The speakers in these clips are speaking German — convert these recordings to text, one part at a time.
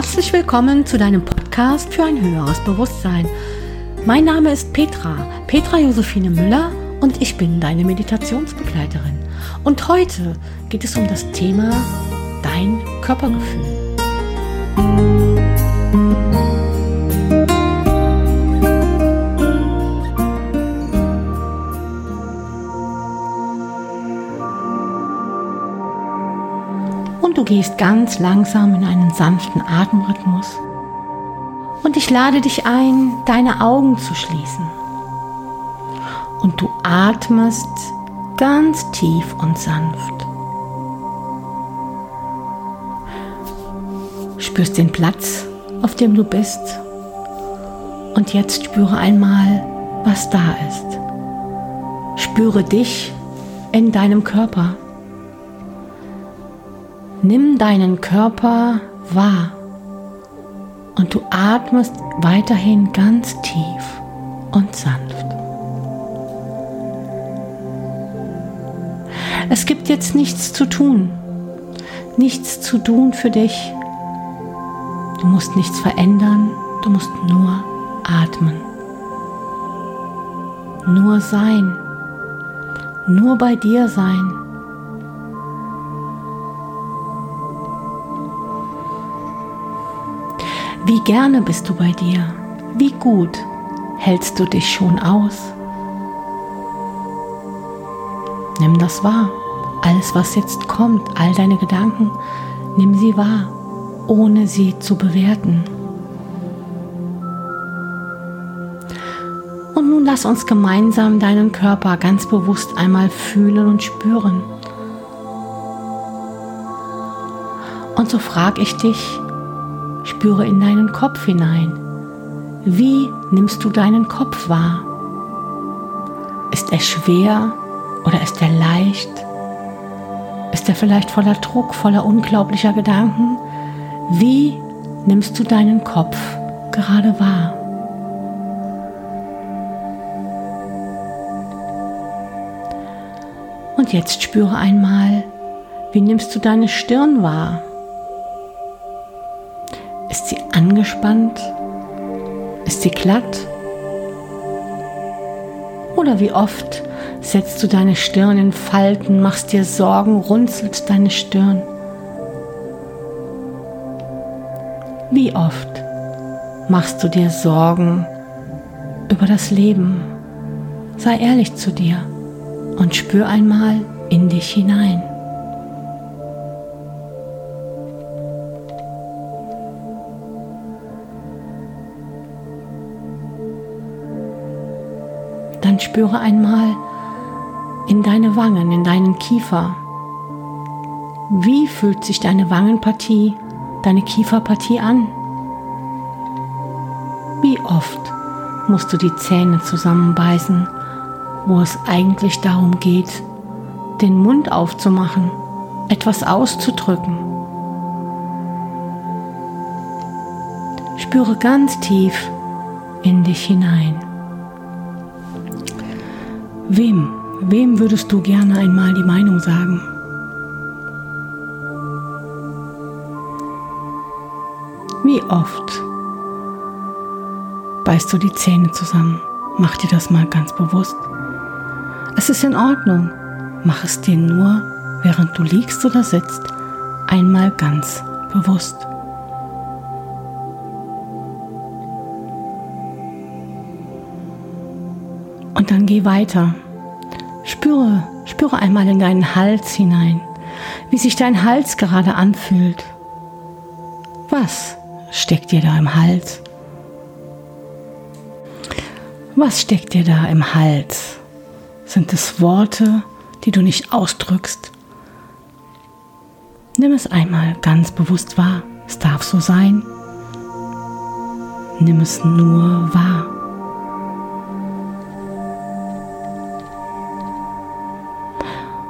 Herzlich willkommen zu deinem Podcast für ein höheres Bewusstsein. Mein Name ist Petra, Petra Josephine Müller und ich bin deine Meditationsbegleiterin. Und heute geht es um das Thema dein Körpergefühl. Und du gehst ganz langsam in einen sanften Atemrhythmus. Und ich lade dich ein, deine Augen zu schließen. Und du atmest ganz tief und sanft. Spürst den Platz, auf dem du bist. Und jetzt spüre einmal, was da ist. Spüre dich in deinem Körper. Nimm deinen Körper wahr und du atmest weiterhin ganz tief und sanft. Es gibt jetzt nichts zu tun, nichts zu tun für dich. Du musst nichts verändern, du musst nur atmen. Nur sein, nur bei dir sein. Gerne bist du bei dir? Wie gut hältst du dich schon aus? Nimm das wahr. Alles, was jetzt kommt, all deine Gedanken, nimm sie wahr, ohne sie zu bewerten. Und nun lass uns gemeinsam deinen Körper ganz bewusst einmal fühlen und spüren. Und so frage ich dich, Spüre in deinen Kopf hinein. Wie nimmst du deinen Kopf wahr? Ist er schwer oder ist er leicht? Ist er vielleicht voller Druck, voller unglaublicher Gedanken? Wie nimmst du deinen Kopf gerade wahr? Und jetzt spüre einmal, wie nimmst du deine Stirn wahr? Angespannt? Ist sie glatt? Oder wie oft setzt du deine Stirn in Falten, machst dir Sorgen, runzelst deine Stirn? Wie oft machst du dir Sorgen über das Leben? Sei ehrlich zu dir und spür einmal in dich hinein. Dann spüre einmal in deine Wangen, in deinen Kiefer. Wie fühlt sich deine Wangenpartie, deine Kieferpartie an? Wie oft musst du die Zähne zusammenbeißen, wo es eigentlich darum geht, den Mund aufzumachen, etwas auszudrücken? Spüre ganz tief in dich hinein. Wem, wem würdest du gerne einmal die Meinung sagen? Wie oft beißt du die Zähne zusammen? Mach dir das mal ganz bewusst. Es ist in Ordnung. Mach es dir nur, während du liegst oder sitzt, einmal ganz bewusst. Und dann geh weiter. Spüre, spüre einmal in deinen Hals hinein, wie sich dein Hals gerade anfühlt. Was steckt dir da im Hals? Was steckt dir da im Hals? Sind es Worte, die du nicht ausdrückst? Nimm es einmal ganz bewusst wahr. Es darf so sein. Nimm es nur wahr.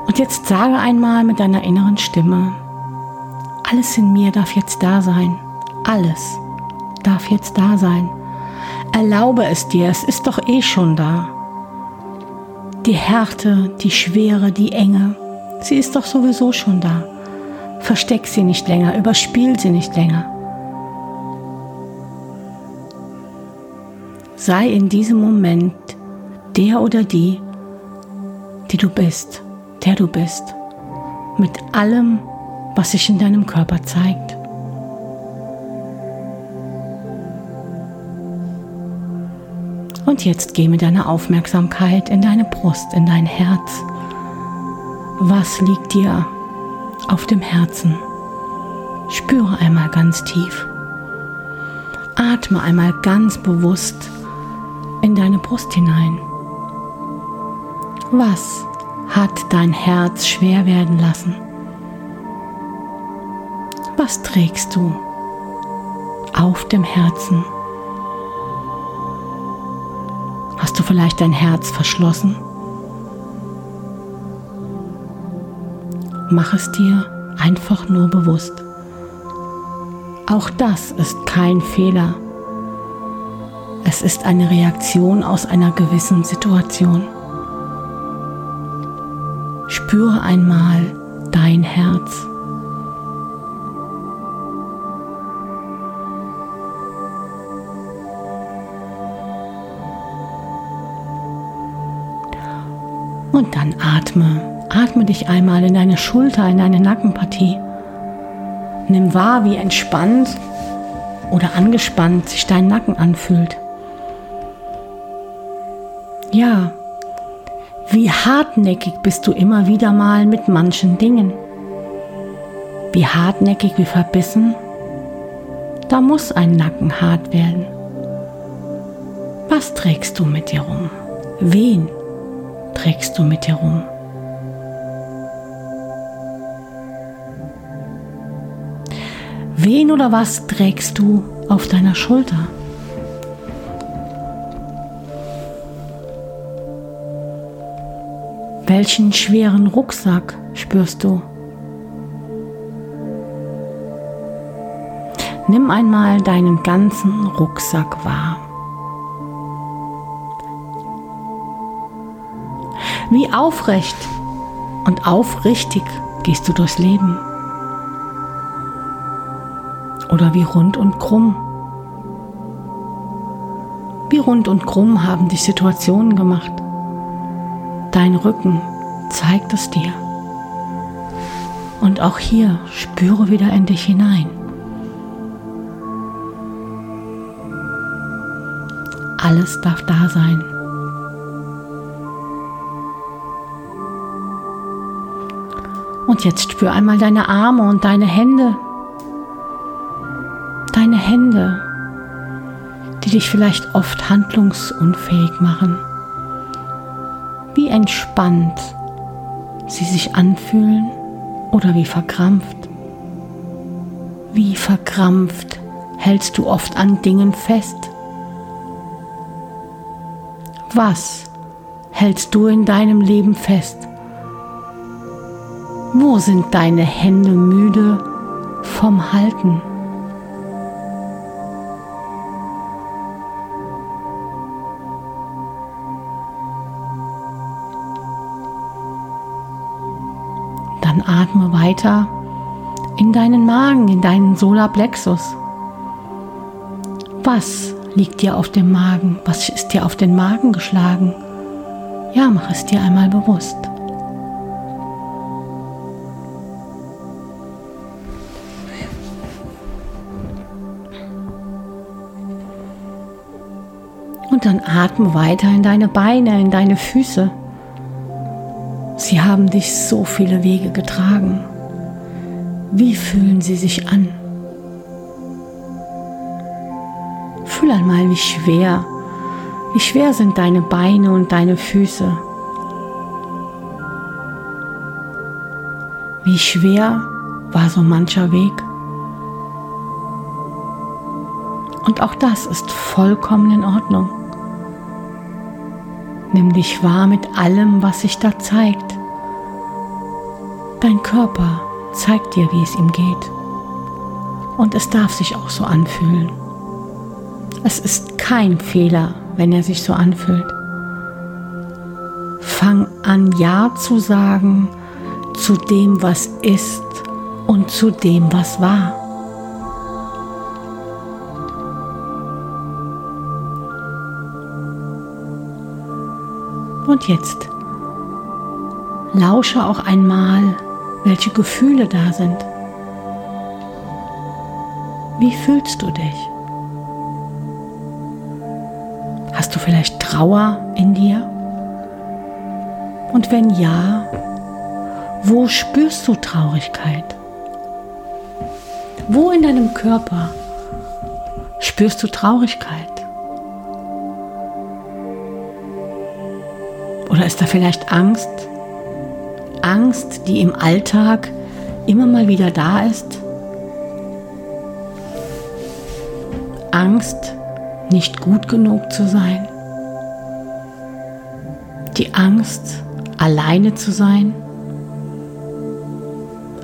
Und jetzt sage einmal mit deiner inneren Stimme, alles in mir darf jetzt da sein. Alles darf jetzt da sein. Erlaube es dir, es ist doch eh schon da. Die Härte, die Schwere, die Enge, sie ist doch sowieso schon da. Versteck sie nicht länger, überspiel sie nicht länger. Sei in diesem Moment der oder die, die du bist der du bist, mit allem, was sich in deinem Körper zeigt. Und jetzt geh mit deiner Aufmerksamkeit in deine Brust, in dein Herz. Was liegt dir auf dem Herzen? Spüre einmal ganz tief. Atme einmal ganz bewusst in deine Brust hinein. Was hat dein Herz schwer werden lassen? Was trägst du auf dem Herzen? Hast du vielleicht dein Herz verschlossen? Mach es dir einfach nur bewusst. Auch das ist kein Fehler. Es ist eine Reaktion aus einer gewissen Situation. Spüre einmal dein Herz. Und dann atme. Atme dich einmal in deine Schulter, in deine Nackenpartie. Nimm wahr, wie entspannt oder angespannt sich dein Nacken anfühlt. Ja, wie hartnäckig bist du immer wieder mal mit manchen Dingen. Wie hartnäckig, wie verbissen. Da muss ein Nacken hart werden. Was trägst du mit dir rum? Wen trägst du mit dir rum? Wen oder was trägst du auf deiner Schulter? Welchen schweren Rucksack spürst du? Nimm einmal deinen ganzen Rucksack wahr. Wie aufrecht und aufrichtig gehst du durchs Leben? Oder wie rund und krumm? Wie rund und krumm haben dich Situationen gemacht? Dein Rücken zeigt es dir. Und auch hier spüre wieder in dich hinein. Alles darf da sein. Und jetzt spür einmal deine Arme und deine Hände. Deine Hände, die dich vielleicht oft handlungsunfähig machen. Wie entspannt sie sich anfühlen oder wie verkrampft. Wie verkrampft hältst du oft an Dingen fest. Was hältst du in deinem Leben fest? Wo sind deine Hände müde vom Halten? Weiter in deinen Magen, in deinen Solarplexus. Was liegt dir auf dem Magen? Was ist dir auf den Magen geschlagen? Ja, mach es dir einmal bewusst. Und dann atme weiter in deine Beine, in deine Füße. Sie haben dich so viele Wege getragen. Wie fühlen sie sich an? Fühl einmal, wie schwer, wie schwer sind deine Beine und deine Füße. Wie schwer war so mancher Weg. Und auch das ist vollkommen in Ordnung. Nimm dich wahr mit allem, was sich da zeigt. Dein Körper zeigt dir, wie es ihm geht. Und es darf sich auch so anfühlen. Es ist kein Fehler, wenn er sich so anfühlt. Fang an, Ja zu sagen zu dem, was ist und zu dem, was war. Und jetzt lausche auch einmal, welche Gefühle da sind. Wie fühlst du dich? Hast du vielleicht Trauer in dir? Und wenn ja, wo spürst du Traurigkeit? Wo in deinem Körper spürst du Traurigkeit? Oder ist da vielleicht Angst? Angst, die im Alltag immer mal wieder da ist? Angst, nicht gut genug zu sein? Die Angst, alleine zu sein?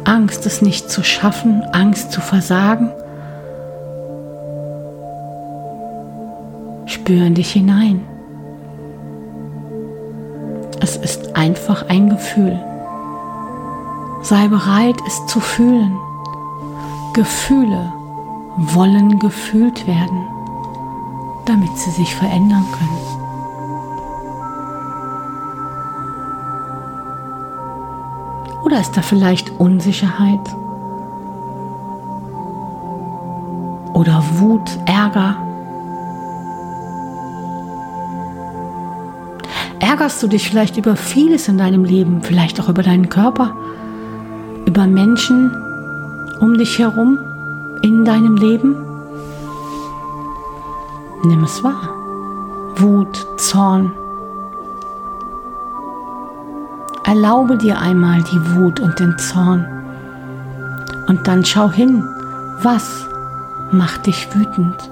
Angst, es nicht zu schaffen, Angst zu versagen. Spüren dich hinein. Es ist einfach ein Gefühl. Sei bereit, es zu fühlen. Gefühle wollen gefühlt werden, damit sie sich verändern können. Oder ist da vielleicht Unsicherheit? Oder Wut, Ärger? Ärgerst du dich vielleicht über vieles in deinem Leben, vielleicht auch über deinen Körper, über Menschen um dich herum in deinem Leben? Nimm es wahr. Wut, Zorn, Erlaube dir einmal die Wut und den Zorn. Und dann schau hin, was macht dich wütend.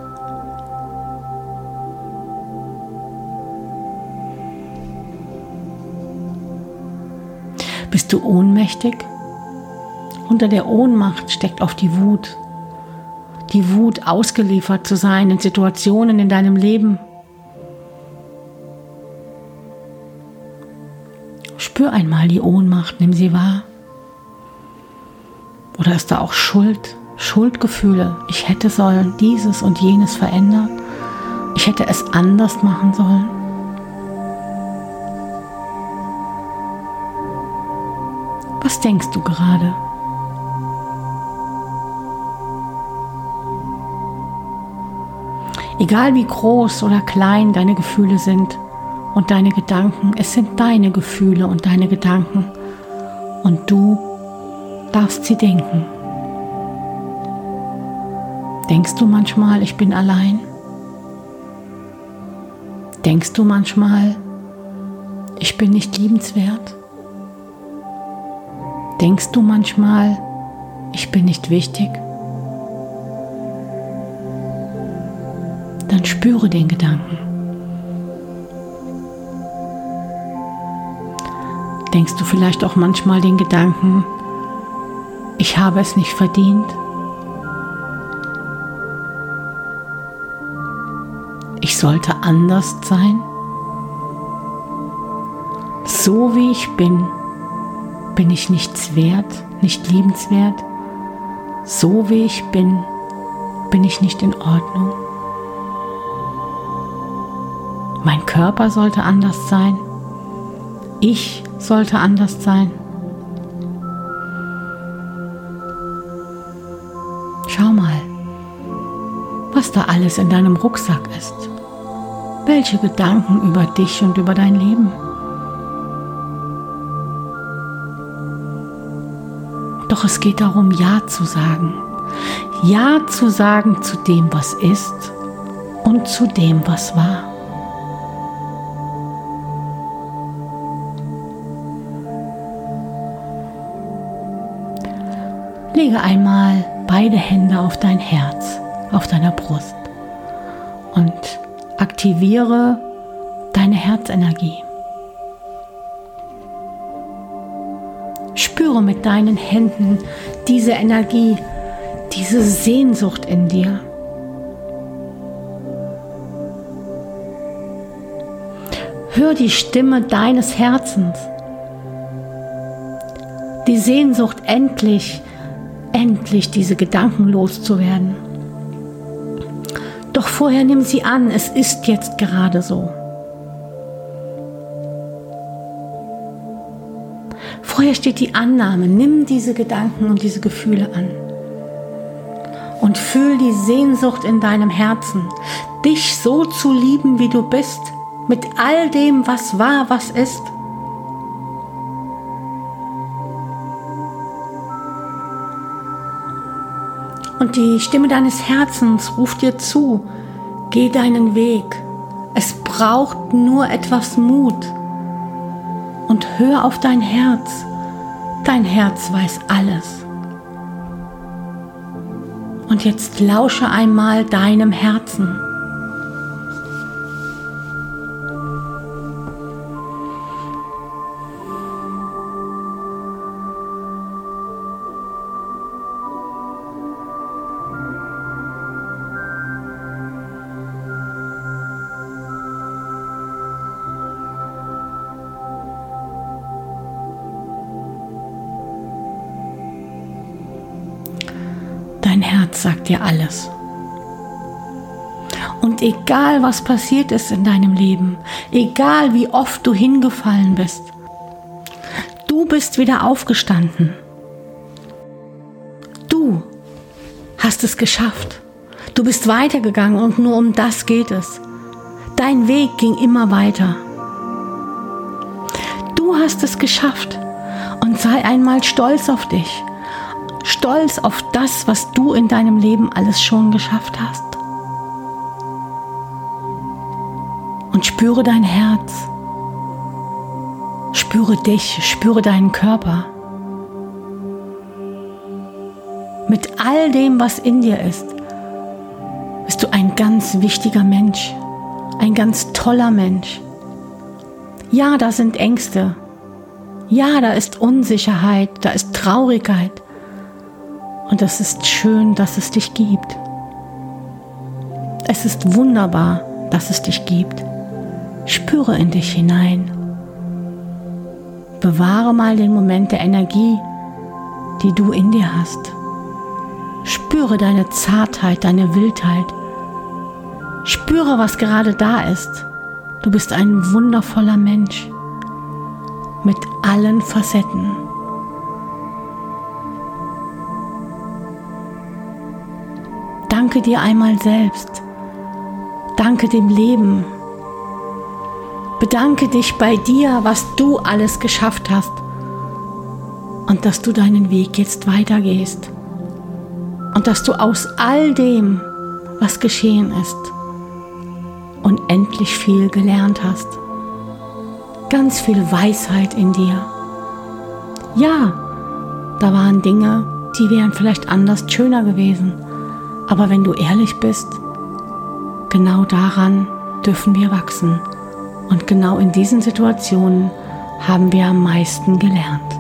Bist du ohnmächtig? Unter der Ohnmacht steckt oft die Wut. Die Wut, ausgeliefert zu sein in Situationen in deinem Leben, Spür einmal die Ohnmacht, nimm sie wahr. Oder ist da auch Schuld, Schuldgefühle? Ich hätte sollen dieses und jenes verändern. Ich hätte es anders machen sollen. Was denkst du gerade? Egal wie groß oder klein deine Gefühle sind, und deine Gedanken. Es sind deine Gefühle und deine Gedanken. Und du darfst sie denken. Denkst du manchmal, ich bin allein? Denkst du manchmal, ich bin nicht liebenswert? Denkst du manchmal, ich bin nicht wichtig? Dann spüre den Gedanken. Denkst du vielleicht auch manchmal den Gedanken, ich habe es nicht verdient? Ich sollte anders sein? So wie ich bin, bin ich nichts wert, nicht liebenswert? So wie ich bin, bin ich nicht in Ordnung? Mein Körper sollte anders sein? Ich sollte anders sein. Schau mal, was da alles in deinem Rucksack ist. Welche Gedanken über dich und über dein Leben. Doch es geht darum, Ja zu sagen. Ja zu sagen zu dem, was ist und zu dem, was war. Lege einmal beide Hände auf dein Herz, auf deiner Brust und aktiviere deine Herzenergie. Spüre mit deinen Händen diese Energie, diese Sehnsucht in dir. Hör die Stimme deines Herzens. Die Sehnsucht endlich endlich diese Gedanken loszuwerden. Doch vorher nimm sie an, es ist jetzt gerade so. Vorher steht die Annahme, nimm diese Gedanken und diese Gefühle an. Und fühl die Sehnsucht in deinem Herzen, dich so zu lieben, wie du bist, mit all dem, was war, was ist. Und die Stimme deines Herzens ruft dir zu, geh deinen Weg. Es braucht nur etwas Mut. Und hör auf dein Herz. Dein Herz weiß alles. Und jetzt lausche einmal deinem Herzen. Dein Herz sagt dir alles. Und egal was passiert ist in deinem Leben, egal wie oft du hingefallen bist, du bist wieder aufgestanden. Du hast es geschafft. Du bist weitergegangen und nur um das geht es. Dein Weg ging immer weiter. Du hast es geschafft und sei einmal stolz auf dich stolz auf das, was du in deinem Leben alles schon geschafft hast. Und spüre dein Herz. Spüre dich, spüre deinen Körper. Mit all dem, was in dir ist, bist du ein ganz wichtiger Mensch, ein ganz toller Mensch. Ja, da sind Ängste. Ja, da ist Unsicherheit, da ist Traurigkeit. Und es ist schön, dass es dich gibt. Es ist wunderbar, dass es dich gibt. Spüre in dich hinein. Bewahre mal den Moment der Energie, die du in dir hast. Spüre deine Zartheit, deine Wildheit. Spüre, was gerade da ist. Du bist ein wundervoller Mensch mit allen Facetten. Danke dir einmal selbst. Danke dem Leben. Bedanke dich bei dir, was du alles geschafft hast und dass du deinen Weg jetzt weitergehst und dass du aus all dem, was geschehen ist, unendlich viel gelernt hast. Ganz viel Weisheit in dir. Ja, da waren Dinge, die wären vielleicht anders schöner gewesen. Aber wenn du ehrlich bist, genau daran dürfen wir wachsen. Und genau in diesen Situationen haben wir am meisten gelernt.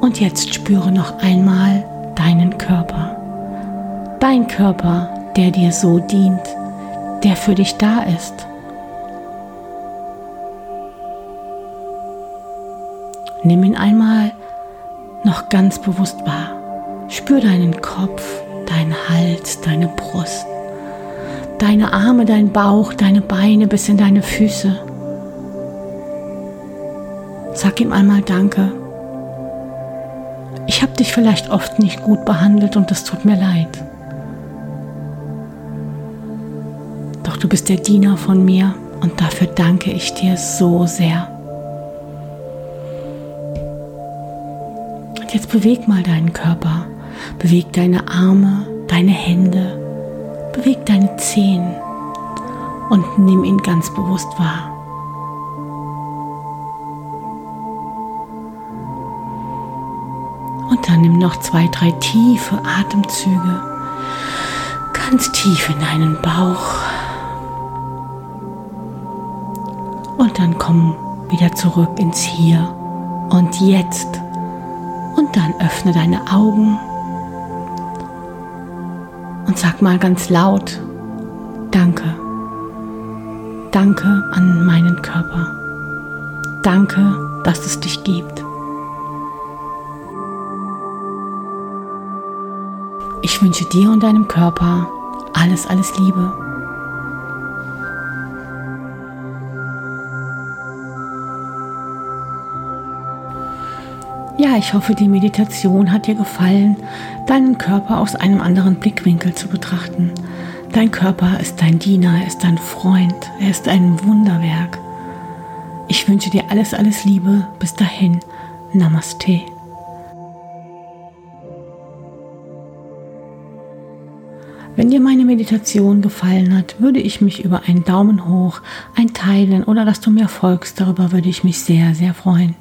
Und jetzt spüre noch einmal deinen Körper. Dein Körper, der dir so dient, der für dich da ist. Nimm ihn einmal noch ganz bewusst wahr. Spür deinen Kopf, dein Hals, deine Brust, deine Arme, dein Bauch, deine Beine bis in deine Füße. Sag ihm einmal Danke. Ich habe dich vielleicht oft nicht gut behandelt und es tut mir leid. Doch du bist der Diener von mir und dafür danke ich dir so sehr. Und jetzt beweg mal deinen Körper. Beweg deine Arme, deine Hände, beweg deine Zehen und nimm ihn ganz bewusst wahr. Und dann nimm noch zwei, drei tiefe Atemzüge ganz tief in deinen Bauch. Und dann komm wieder zurück ins Hier und Jetzt. Und dann öffne deine Augen und sag mal ganz laut, danke. Danke an meinen Körper. Danke, dass es dich gibt. Ich wünsche dir und deinem Körper alles, alles Liebe. Ja, ich hoffe, die Meditation hat dir gefallen, deinen Körper aus einem anderen Blickwinkel zu betrachten. Dein Körper ist dein Diener, er ist dein Freund, er ist ein Wunderwerk. Ich wünsche dir alles, alles Liebe. Bis dahin. Namaste. Wenn dir meine Meditation gefallen hat, würde ich mich über einen Daumen hoch, ein Teilen oder dass du mir folgst, darüber würde ich mich sehr, sehr freuen.